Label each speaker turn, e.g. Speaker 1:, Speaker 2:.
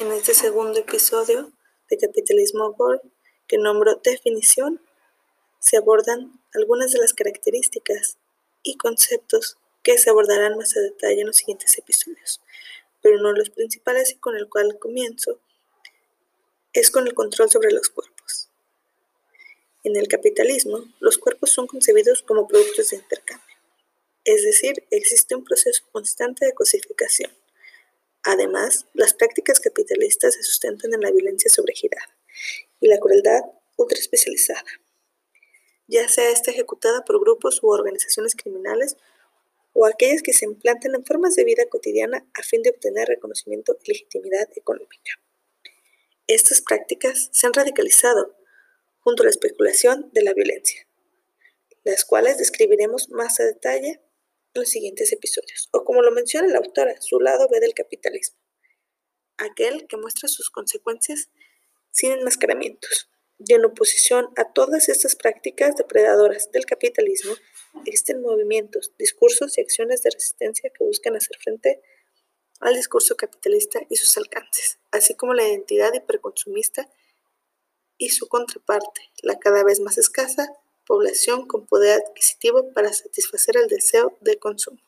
Speaker 1: En este segundo episodio de Capitalismo World, que nombro Definición, se abordan algunas de las características y conceptos que se abordarán más a detalle en los siguientes episodios. Pero uno de los principales y con el cual comienzo es con el control sobre los cuerpos. En el capitalismo, los cuerpos son concebidos como productos de intercambio, es decir, existe un proceso constante de cosificación Además, las prácticas capitalistas se sustentan en la violencia sobregirada y la crueldad ultra especializada, ya sea esta ejecutada por grupos u organizaciones criminales o aquellas que se implantan en formas de vida cotidiana a fin de obtener reconocimiento y legitimidad económica. Estas prácticas se han radicalizado junto a la especulación de la violencia, las cuales describiremos más a detalle los siguientes episodios, o como lo menciona la autora, su lado B del capitalismo, aquel que muestra sus consecuencias sin enmascaramientos. Y en oposición a todas estas prácticas depredadoras del capitalismo, existen movimientos, discursos y acciones de resistencia que buscan hacer frente al discurso capitalista y sus alcances, así como la identidad hiperconsumista y su contraparte, la cada vez más escasa población con poder adquisitivo para satisfacer el deseo de consumo.